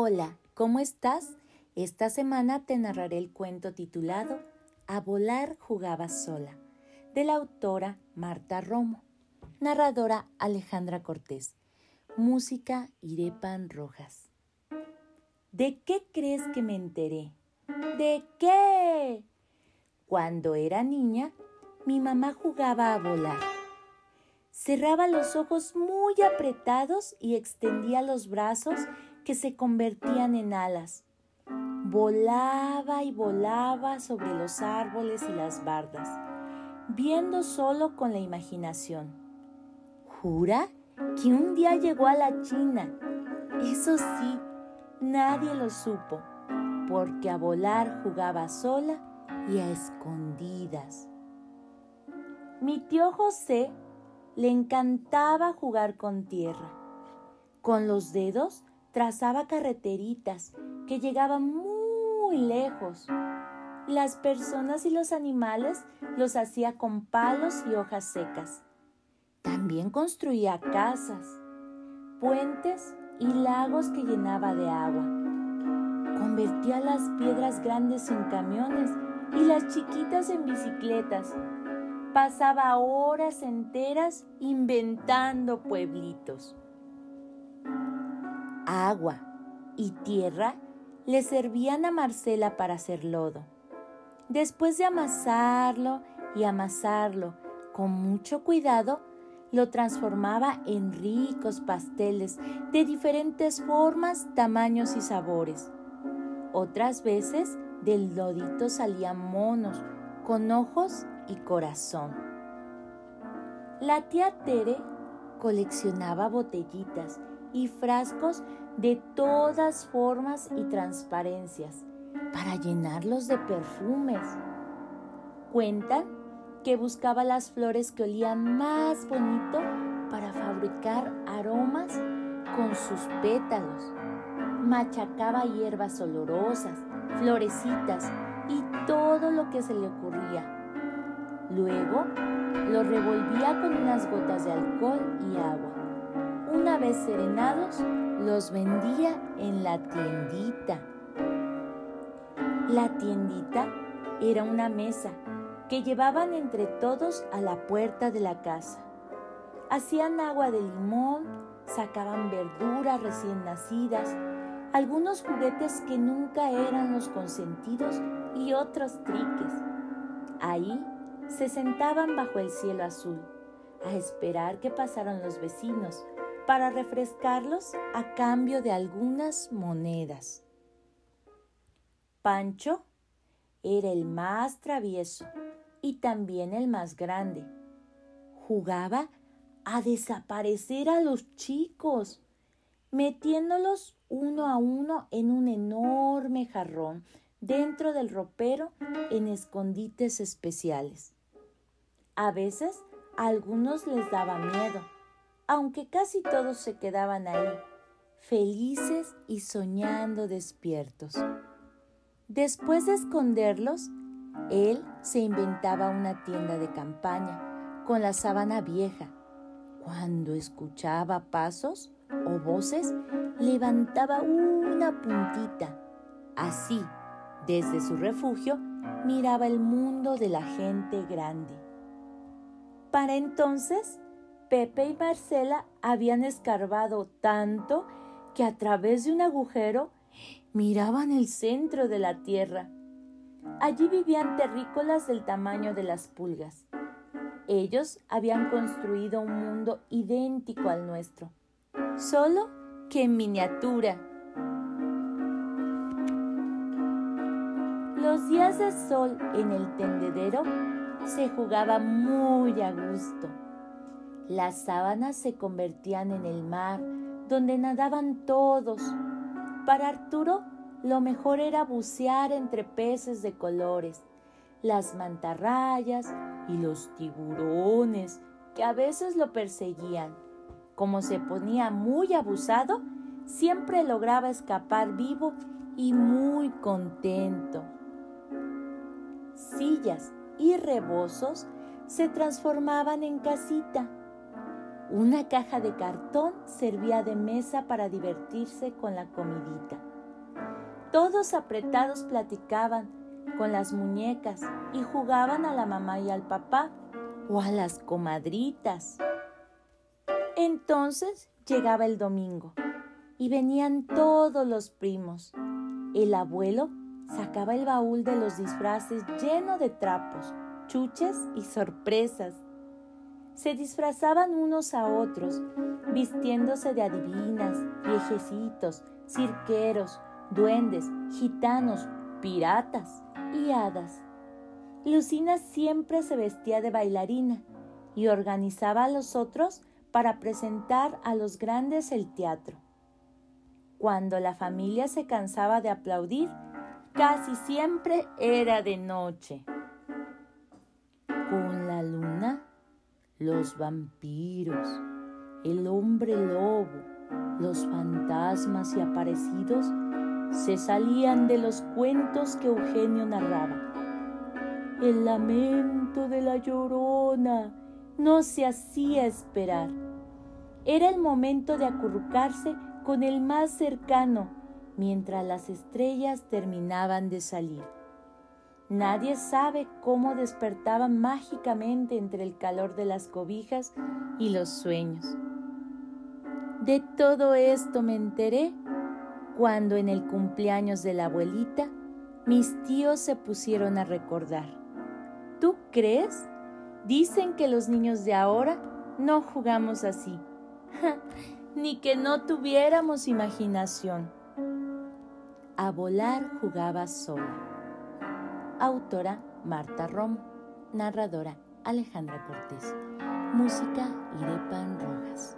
Hola, ¿cómo estás? Esta semana te narraré el cuento titulado A volar jugaba sola, de la autora Marta Romo, narradora Alejandra Cortés, música Irepan Rojas. ¿De qué crees que me enteré? ¿De qué? Cuando era niña, mi mamá jugaba a volar. Cerraba los ojos muy apretados y extendía los brazos que se convertían en alas. Volaba y volaba sobre los árboles y las bardas, viendo solo con la imaginación. ¿Jura que un día llegó a la China? Eso sí, nadie lo supo, porque a volar jugaba sola y a escondidas. Mi tío José le encantaba jugar con tierra. Con los dedos trazaba carreteritas que llegaban muy lejos. Las personas y los animales los hacía con palos y hojas secas. También construía casas, puentes y lagos que llenaba de agua. Convertía las piedras grandes en camiones y las chiquitas en bicicletas. Pasaba horas enteras inventando pueblitos agua y tierra le servían a Marcela para hacer lodo. Después de amasarlo y amasarlo con mucho cuidado, lo transformaba en ricos pasteles de diferentes formas, tamaños y sabores. Otras veces del lodito salían monos con ojos y corazón. La tía Tere coleccionaba botellitas y frascos de todas formas y transparencias para llenarlos de perfumes. Cuentan que buscaba las flores que olían más bonito para fabricar aromas con sus pétalos. Machacaba hierbas olorosas, florecitas y todo lo que se le ocurría. Luego lo revolvía con unas gotas de alcohol y agua una vez serenados, los vendía en la tiendita. La tiendita era una mesa que llevaban entre todos a la puerta de la casa. Hacían agua de limón, sacaban verduras recién nacidas, algunos juguetes que nunca eran los consentidos y otros triques. Ahí se sentaban bajo el cielo azul a esperar que pasaran los vecinos para refrescarlos a cambio de algunas monedas. Pancho era el más travieso y también el más grande. Jugaba a desaparecer a los chicos, metiéndolos uno a uno en un enorme jarrón dentro del ropero en escondites especiales. A veces a algunos les daba miedo aunque casi todos se quedaban ahí, felices y soñando despiertos. Después de esconderlos, él se inventaba una tienda de campaña con la sábana vieja. Cuando escuchaba pasos o voces, levantaba una puntita. Así, desde su refugio, miraba el mundo de la gente grande. Para entonces, Pepe y Marcela habían escarbado tanto que a través de un agujero miraban el centro de la tierra. Allí vivían terrícolas del tamaño de las pulgas. Ellos habían construido un mundo idéntico al nuestro, solo que en miniatura. Los días de sol en el tendedero se jugaba muy a gusto. Las sábanas se convertían en el mar, donde nadaban todos. Para Arturo, lo mejor era bucear entre peces de colores, las mantarrayas y los tiburones que a veces lo perseguían. Como se ponía muy abusado, siempre lograba escapar vivo y muy contento. Sillas y rebozos se transformaban en casita una caja de cartón servía de mesa para divertirse con la comidita. Todos apretados platicaban con las muñecas y jugaban a la mamá y al papá o a las comadritas. Entonces llegaba el domingo y venían todos los primos. El abuelo sacaba el baúl de los disfraces lleno de trapos, chuches y sorpresas. Se disfrazaban unos a otros, vistiéndose de adivinas, viejecitos, cirqueros, duendes, gitanos, piratas y hadas. Lucina siempre se vestía de bailarina y organizaba a los otros para presentar a los grandes el teatro. Cuando la familia se cansaba de aplaudir, casi siempre era de noche. Los vampiros, el hombre lobo, los fantasmas y aparecidos se salían de los cuentos que Eugenio narraba. El lamento de la llorona no se hacía esperar. Era el momento de acurrucarse con el más cercano mientras las estrellas terminaban de salir. Nadie sabe cómo despertaban mágicamente entre el calor de las cobijas y los sueños. De todo esto me enteré cuando en el cumpleaños de la abuelita mis tíos se pusieron a recordar. ¿Tú crees? Dicen que los niños de ahora no jugamos así, ni que no tuviéramos imaginación. A volar jugaba sola. Autora Marta Romo. Narradora Alejandra Cortés. Música Irepan Rojas.